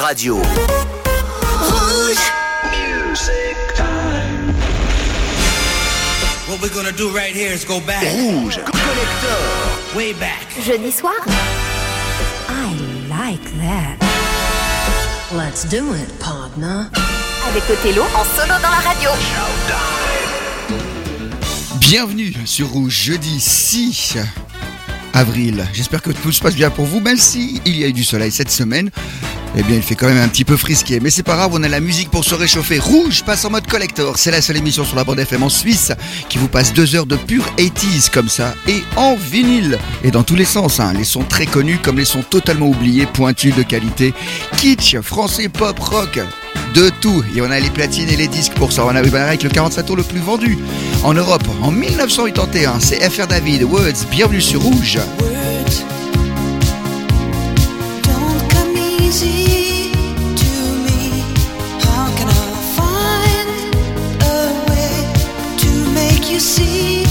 Radio. Rouge. Music time. What we're gonna do right here is go back. Rouge. Collector. Way back. Jeudi soir. I like that. Let's do it, partner. Avec Othello en solo dans la radio. Bienvenue sur Rouge, jeudi 6 avril. J'espère que tout se passe bien pour vous, même si il y a eu du soleil cette semaine. Eh bien, il fait quand même un petit peu frisqué, mais c'est pas grave, on a la musique pour se réchauffer. Rouge passe en mode collector, c'est la seule émission sur la bande FM en Suisse qui vous passe deux heures de pure 80s comme ça, et en vinyle. Et dans tous les sens, hein. les sons très connus comme les sons totalement oubliés, pointus de qualité, kitsch, français, pop, rock, de tout. Et on a les platines et les disques pour ça. On a avec le 45 tours le plus vendu en Europe en 1981. C'est FR David, Words, bienvenue sur Rouge. To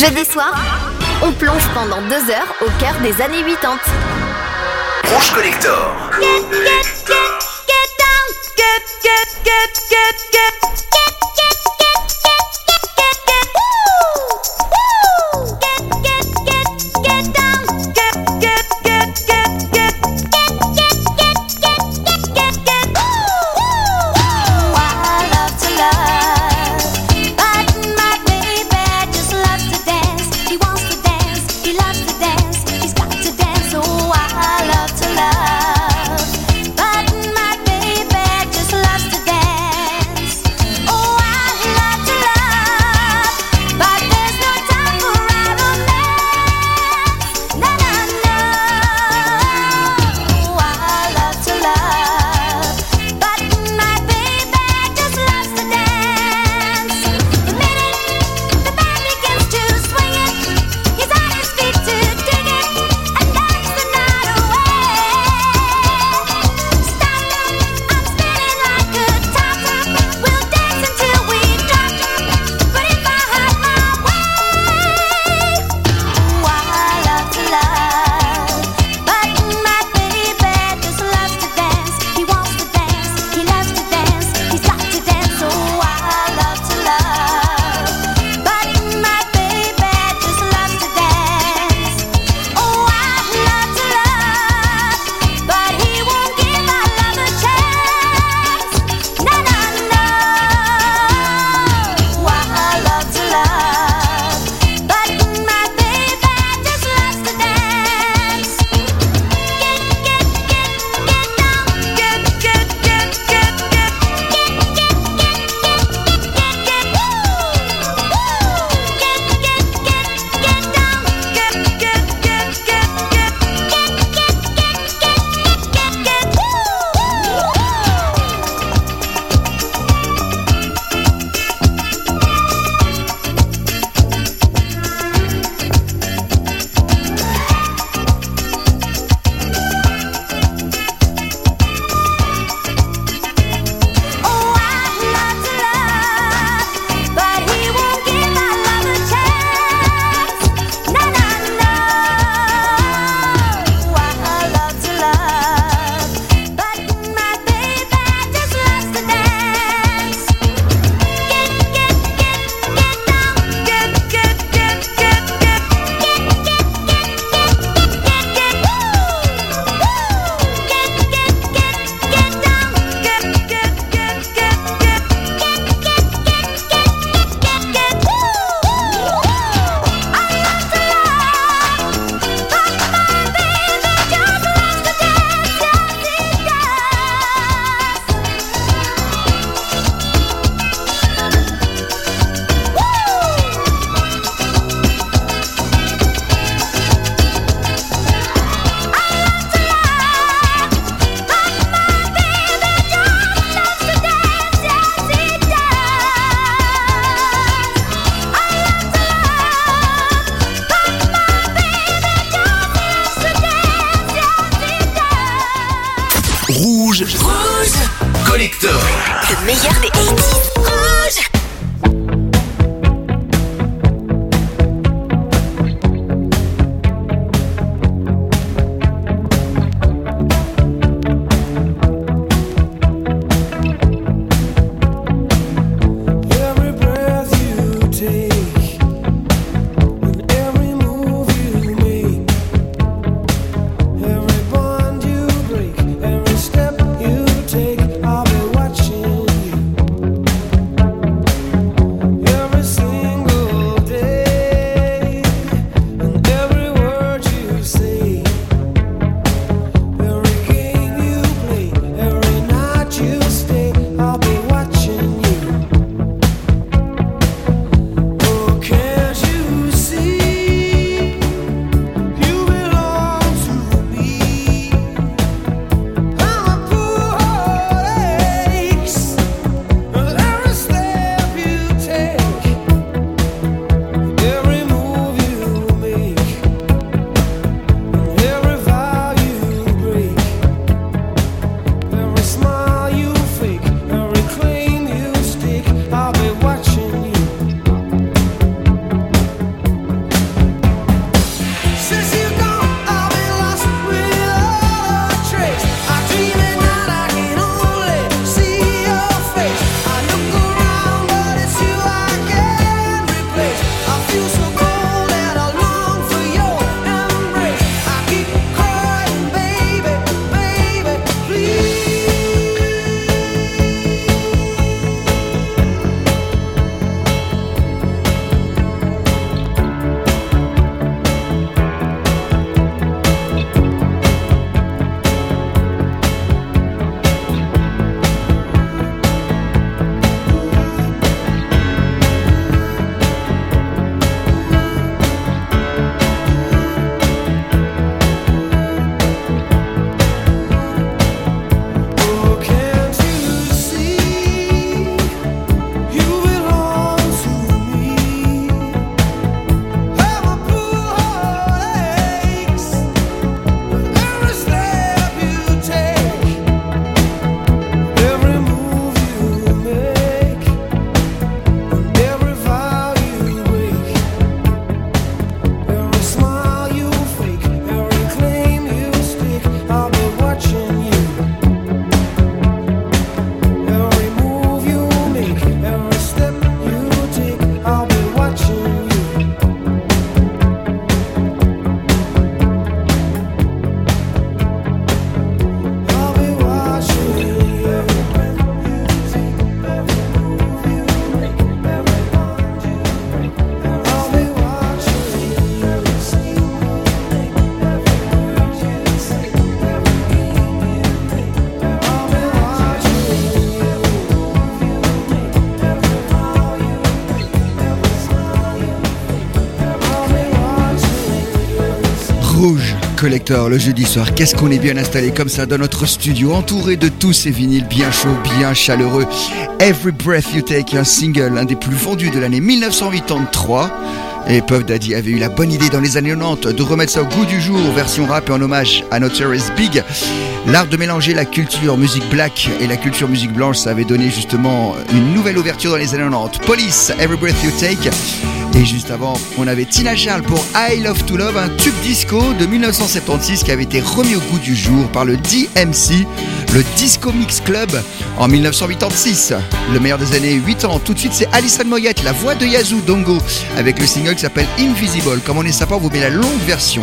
Jeudi soir, on plonge pendant deux heures au cœur des années 80. Rouge Collector. Le meilleur des 80 Collector, le jeudi soir, qu'est-ce qu'on est bien installé comme ça dans notre studio, entouré de tous ces vinyles bien chauds, bien chaleureux. Every Breath You Take, un single, un des plus vendus de l'année 1983. Et Puff Daddy avait eu la bonne idée dans les années 90 de remettre ça au goût du jour, version rap et en hommage à Notorious Big. L'art de mélanger la culture musique black et la culture musique blanche, ça avait donné justement une nouvelle ouverture dans les années 90. Police, Every Breath You Take. Et juste avant, on avait Tina Charles pour I Love to Love, un tube disco de 1976 qui avait été remis au goût du jour par le DMC, le Disco Mix Club, en 1986. Le meilleur des années 8 ans. Tout de suite, c'est Alison Moyette, la voix de Yazoo Dongo, avec le single qui s'appelle Invisible. Comme on est sympa, on vous met la longue version.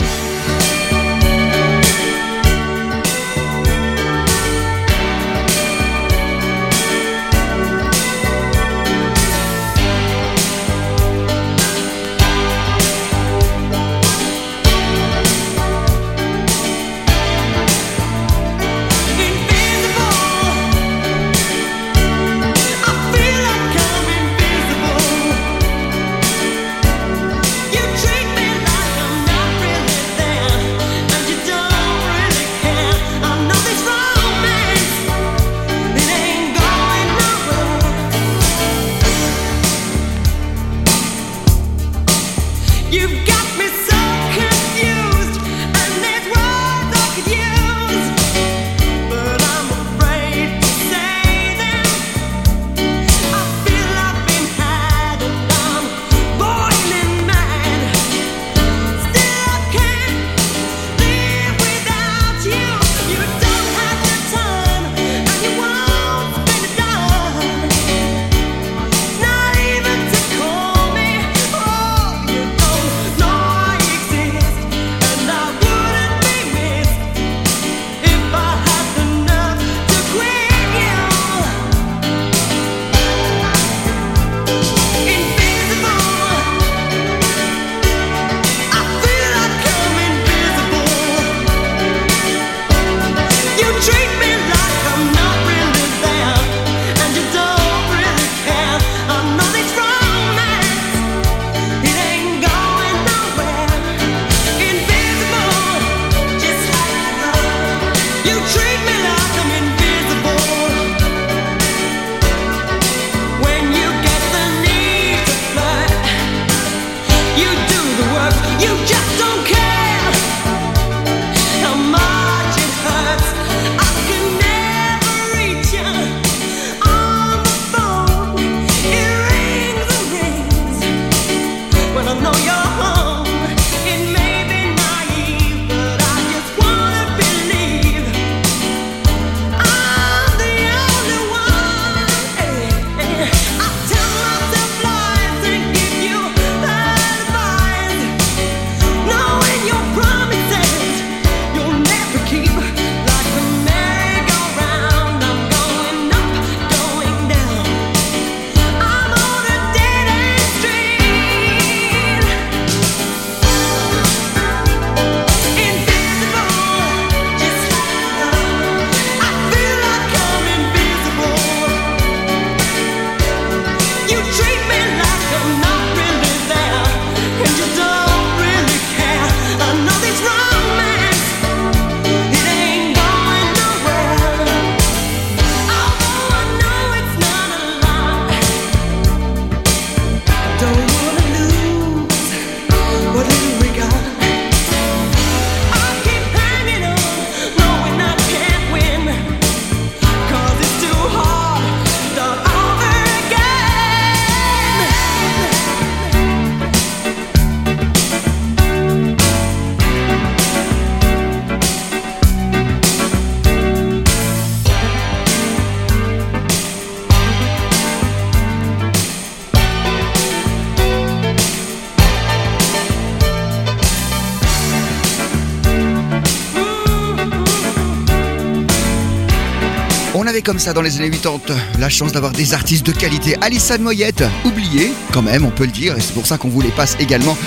Comme ça dans les années 80 la chance d'avoir des artistes de qualité. Alissa Moyette, oubliée quand même, on peut le dire, et c'est pour ça qu'on vous les passe également.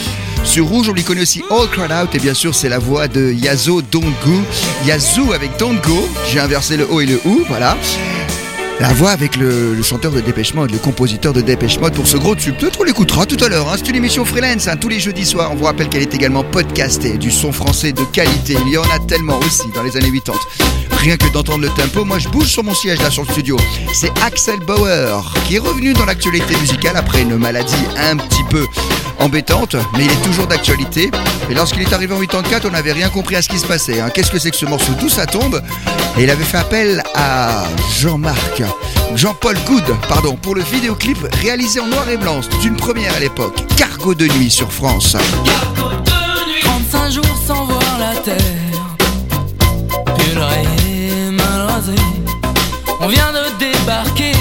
Sur Rouge, on lui connaît aussi All Crowd Out, et bien sûr, c'est la voix de Yazo Don't Go. Yazoo avec Don't Go, j'ai inversé le O et le OU, voilà. La voix avec le, le chanteur de Dépêche Mode, le compositeur de Dépêche Mode pour ce gros tube. Peut-être on l'écoutera tout à l'heure. Hein. C'est une émission freelance hein, tous les jeudis soirs. On vous rappelle qu'elle est également podcastée, du son français de qualité. Il y en a tellement aussi dans les années 80. Rien que d'entendre le tempo, moi je bouge sur mon siège là sur le studio. C'est Axel Bauer qui est revenu dans l'actualité musicale après une maladie un petit peu embêtante, mais il est toujours d'actualité. Et lorsqu'il est arrivé en 84, on n'avait rien compris à ce qui se passait. hein. Qu'est-ce que c'est que ce morceau? D'où ça tombe? Et il avait fait appel à Jean-Marc, Jean-Paul Good, pardon, pour le vidéoclip réalisé en noir et blanc. C'est une première à l'époque. Cargo de nuit sur France. 35 jours sans voir la terre. On vient de débarquer.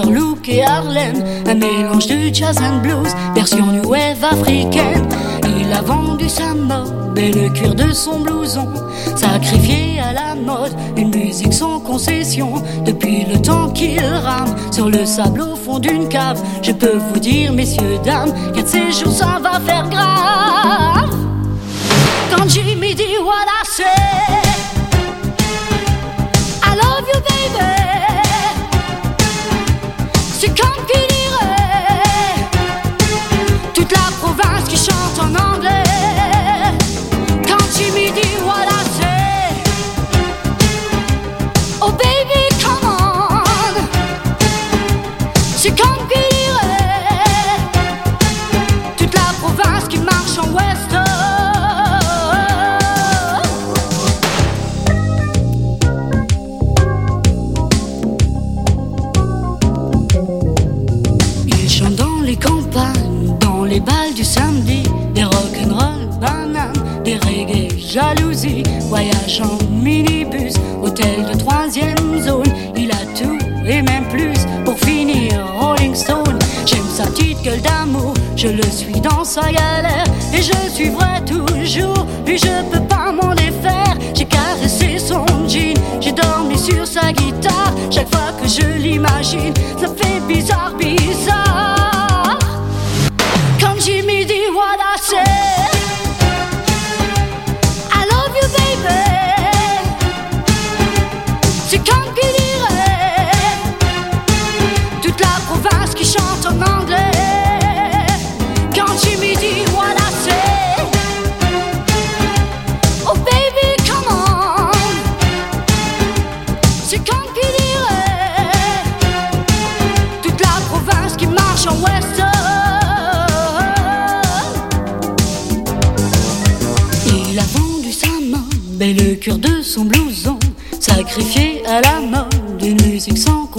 Look et Harlem. Un mélange de jazz and blues, version new wave africaine. Il a vendu sa mob et le cuir de son blouson. Sacrifié à la mode, une musique sans concession. Depuis le temps qu'il rame sur le sable au fond d'une cave. Je peux vous dire, messieurs, dames, qu'un de ces jours ça va faire grave. Quand Jimmy dit what I I love you baby C'est jalousie, voyage en minibus, hôtel de troisième zone. Il a tout et même plus pour finir Rolling Stone. J'aime sa petite gueule d'amour, je le suis dans sa galère et je suivrai toujours. Lui je peux pas m'en défaire. J'ai caressé son jean, j'ai dormi sur sa guitare. Chaque fois que je l'imagine, ça fait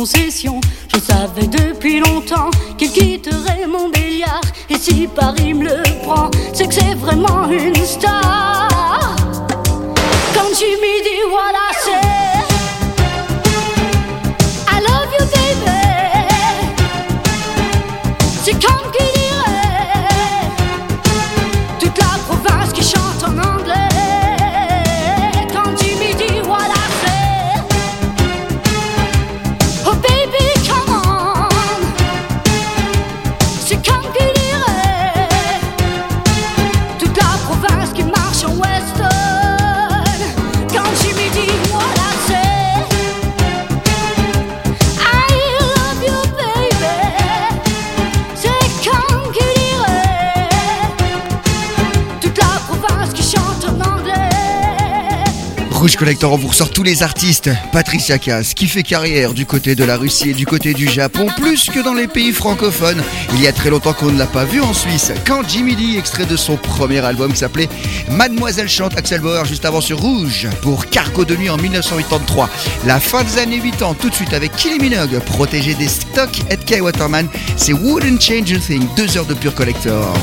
concession. Collector, on vous ressort tous les artistes. Patricia Cass, qui fait carrière du côté de la Russie et du côté du Japon, plus que dans les pays francophones. Il y a très longtemps qu'on ne l'a pas vu en Suisse. Quand Jimmy Lee, extrait de son premier album qui s'appelait Mademoiselle chante Axel Bauer, juste avant sur Rouge, pour Carco de nuit en 1983. La fin des années 80, tout de suite avec Kylie Minogue, protégé des stocks et Kay Waterman. C'est Wouldn't Change a Thing, deux heures de pure collector.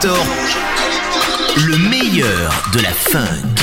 Le meilleur de la funk.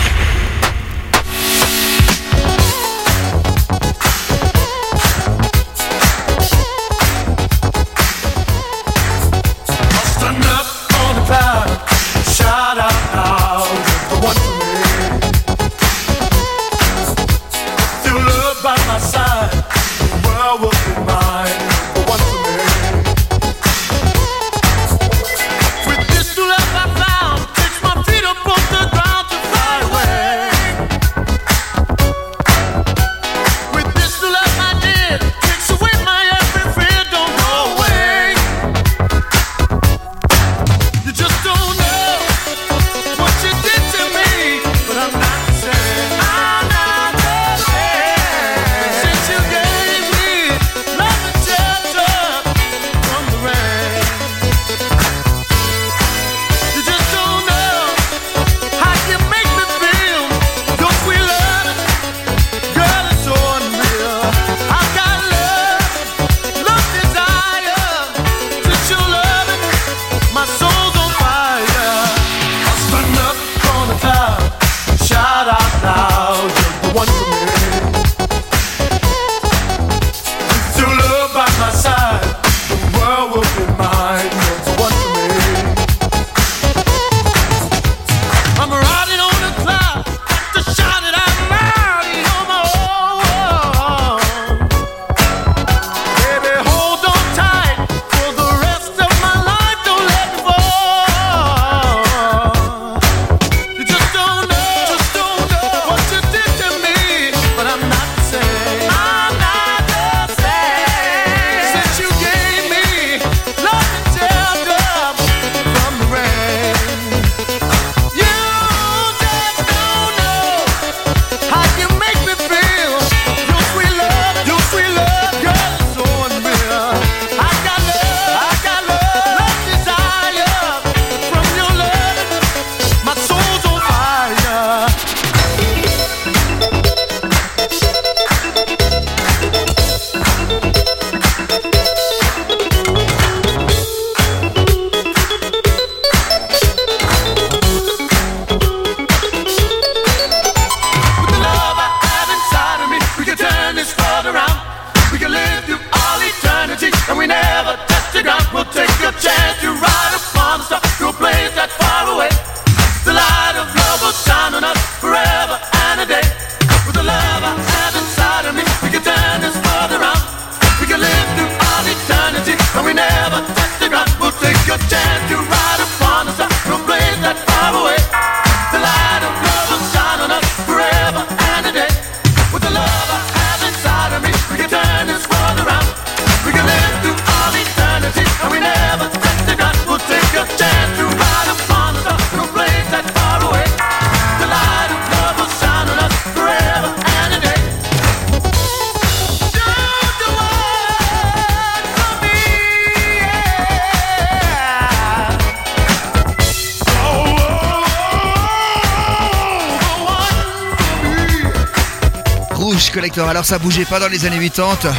Alors ça bougeait pas dans les années 80.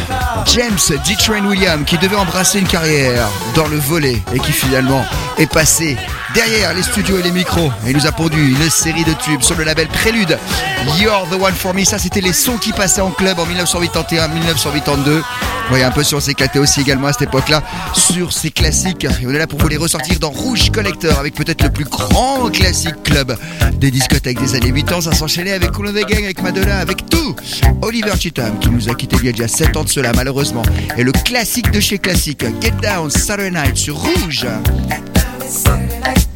James D. Train Williams qui devait embrasser une carrière dans le volet et qui finalement est passé derrière les studios et les micros. Il nous a pondu une série de tubes sur le label Prélude. You're the one for me. Ça, c'était les sons qui passaient en club en 1981, 1982. Vous voyez un peu si on s'éclatait aussi également à cette époque-là sur ces classiques. Et on est là pour vous les ressortir dans Rouge Collector avec peut-être le plus grand classique club des discothèques des années 80. Ça s'enchaînait avec Coulon des Gang, avec Madonna, avec tout. Oliver Cheatham qui nous a quitté il y a déjà 7 ans de cela malheureusement. Et le classique de chez classique, Get Down Saturday Night sur Rouge. it's Saturday night.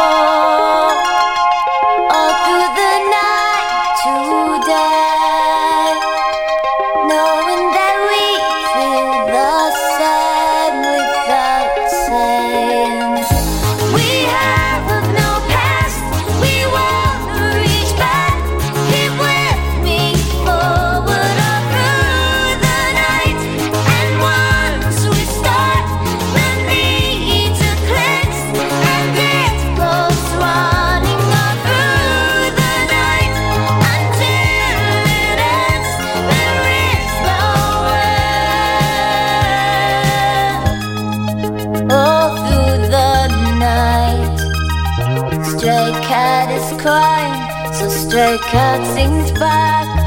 so stray cat sings back.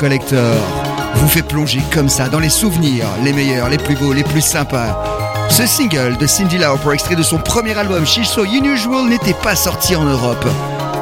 Collector vous fait plonger comme ça dans les souvenirs, les meilleurs, les plus beaux, les plus sympas. Ce single de Cindy Lauper, extrait de son premier album She's So Unusual, n'était pas sorti en Europe.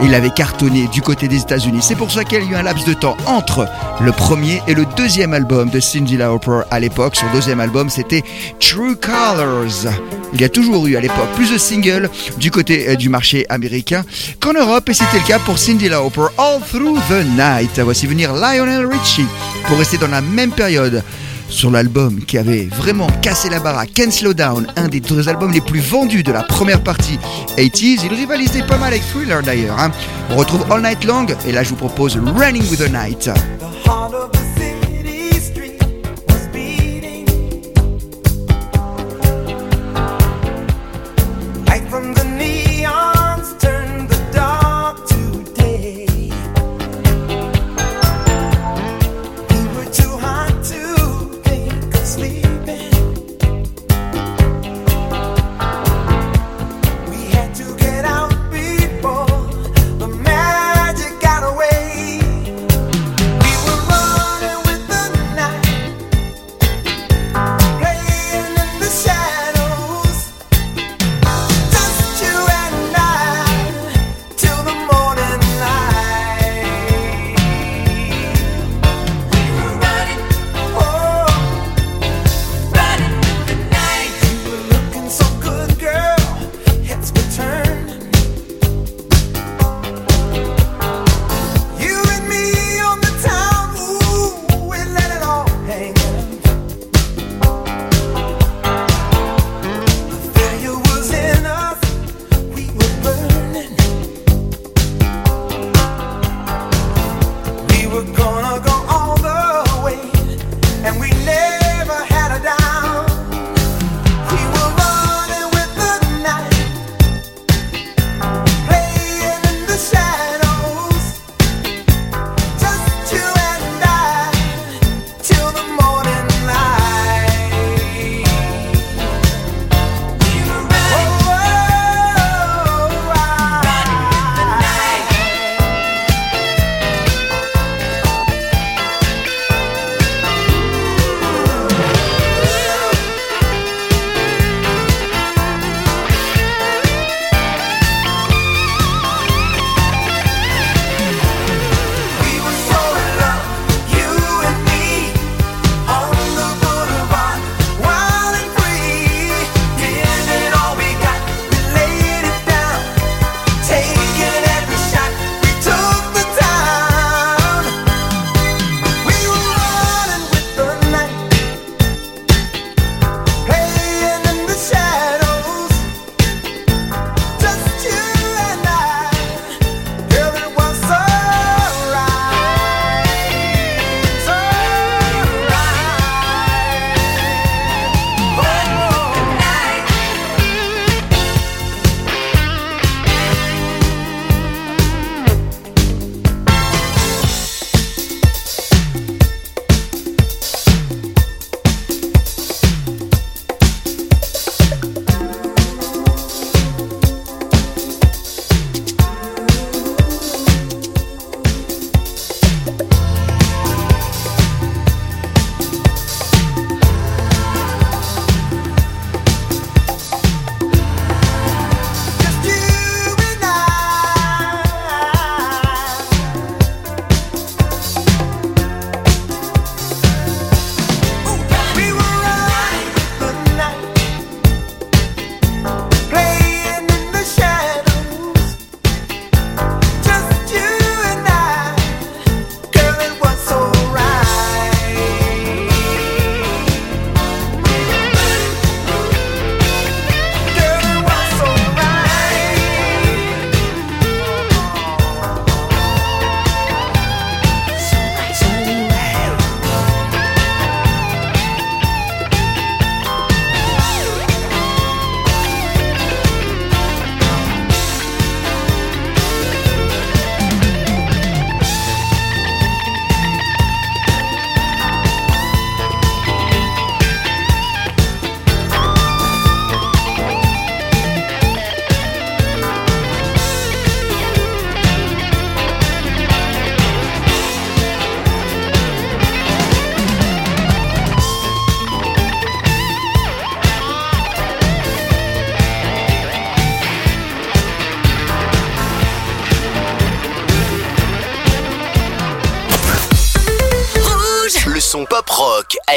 Il avait cartonné du côté des États-Unis. C'est pour ça qu'il y a eu un laps de temps entre le premier et le deuxième album de Cindy Lauper à l'époque. Son deuxième album, c'était True Colors. Il y a toujours eu à l'époque plus de singles du côté euh, du marché américain qu'en Europe et c'était le cas pour Cindy Lauper All Through the Night. Voici venir Lionel Richie pour rester dans la même période sur l'album qui avait vraiment cassé la baraque, Can't Slow Down, un des deux albums les plus vendus de la première partie 80s. Il rivalisait pas mal avec Thriller d'ailleurs. hein. On retrouve All Night Long et là je vous propose Running with the Night.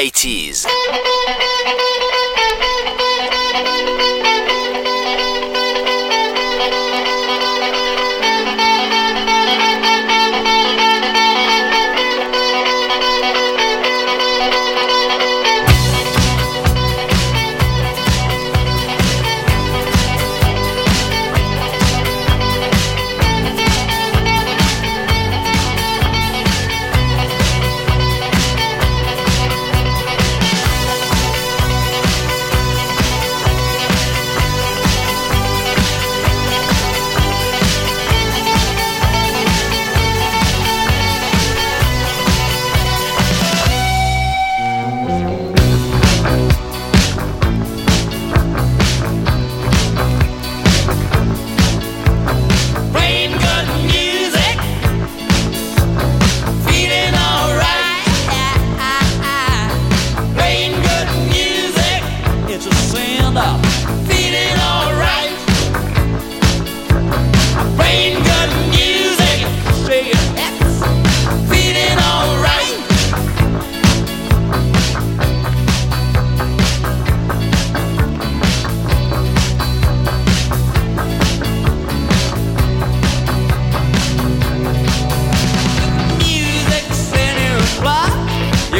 80s.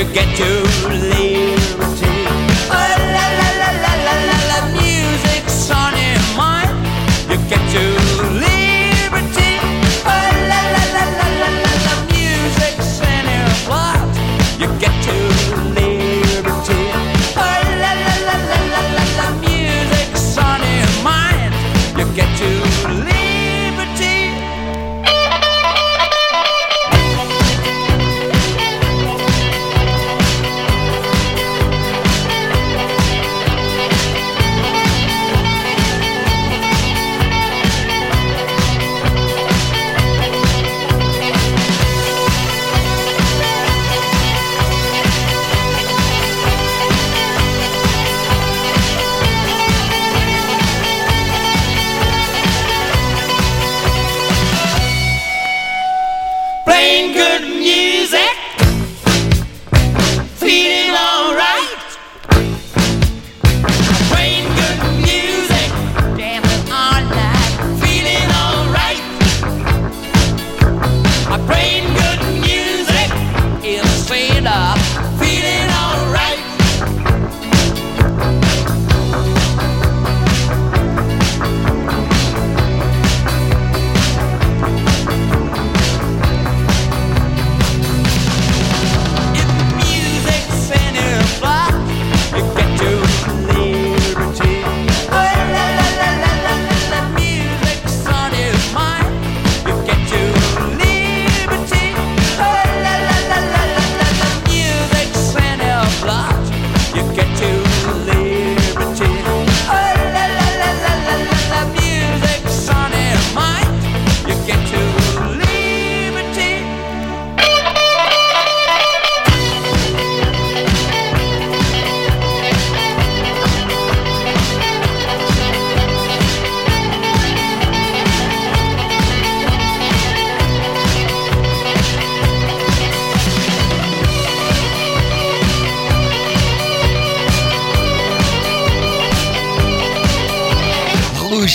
You. get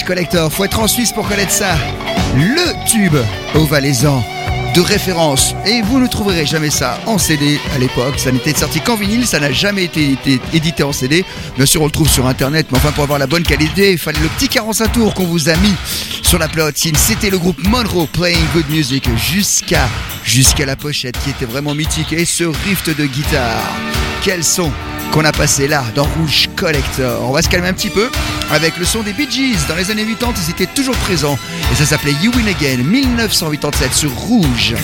Collector, faut être en Suisse pour connaître ça. Le tube au Valaisan de référence. Et vous ne trouverez jamais ça en CD à l'époque. Ça n'était sorti qu'en vinyle, ça n'a jamais été, édité en CD. Bien sûr, on le trouve sur internet, mais enfin, pour avoir la bonne qualité, il fallait le petit 45 tours qu'on vous a mis sur la platine. C'était le groupe Monroe Playing Good Music jusqu'à jusqu'à la pochette qui était vraiment mythique. Et ce rift de guitare. Quel son qu'on a passé là dans Rouge Collector. On va se calmer un petit peu avec le son des Bee Gees. Dans les années 80, ils étaient toujours présents. Et ça s'appelait You Win Again, 1987 sur Rouge.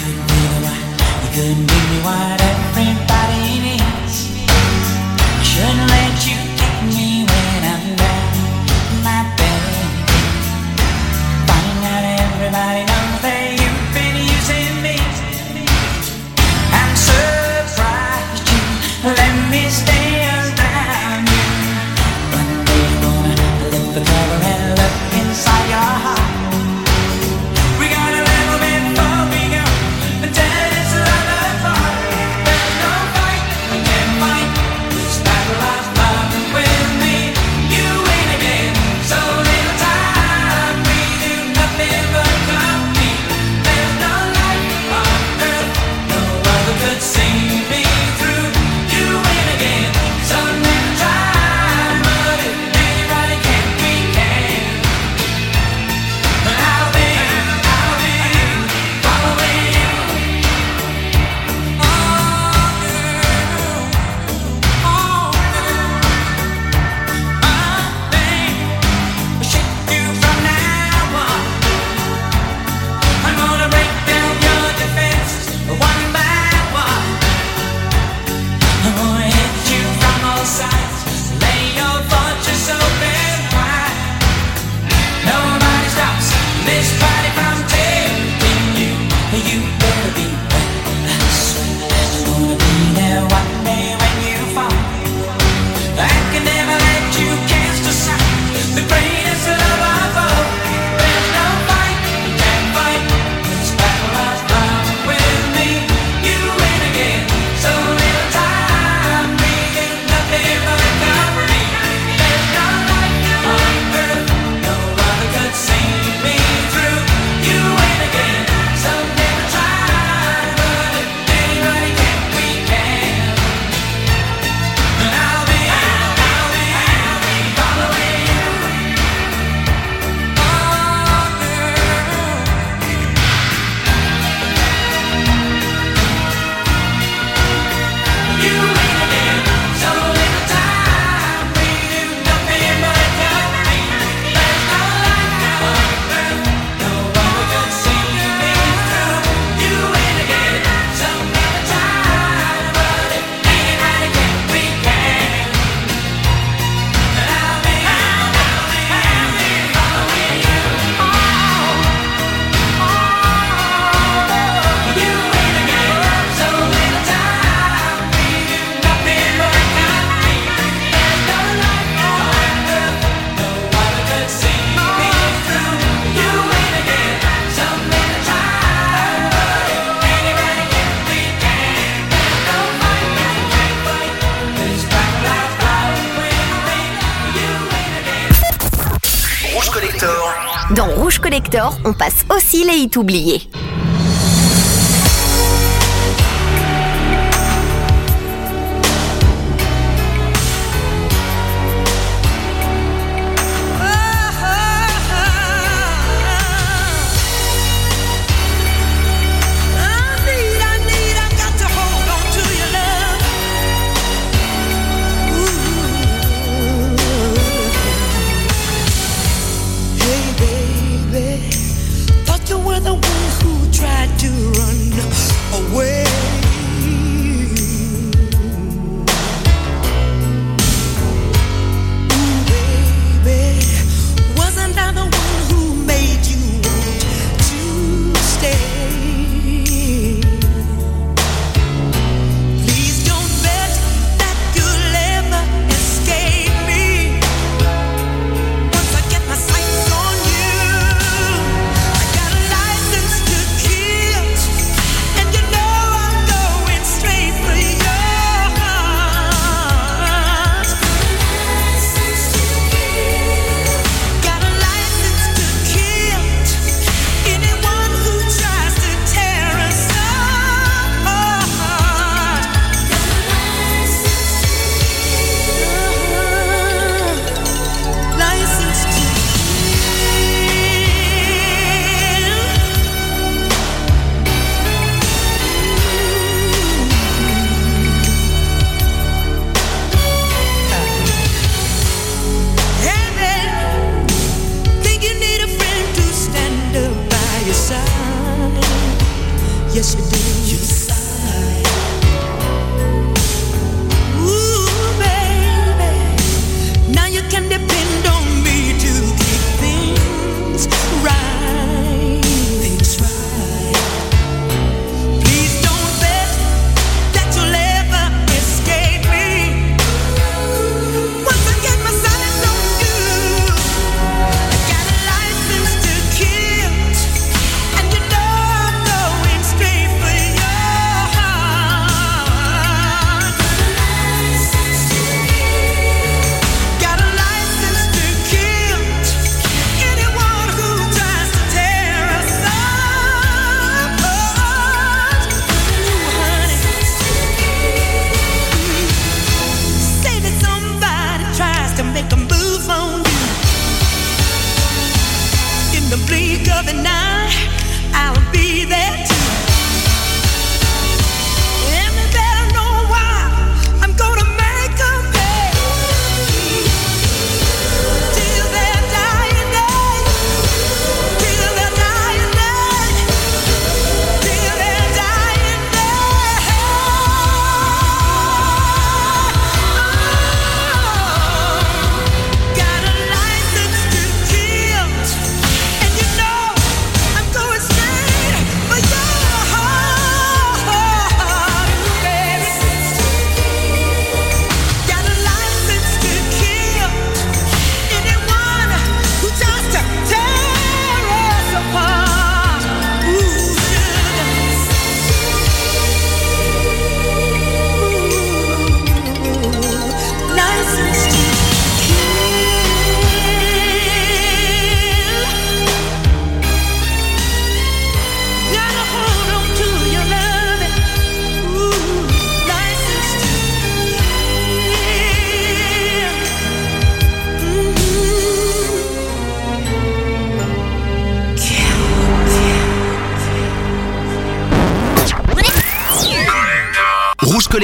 On passe aussi les hits oubliés.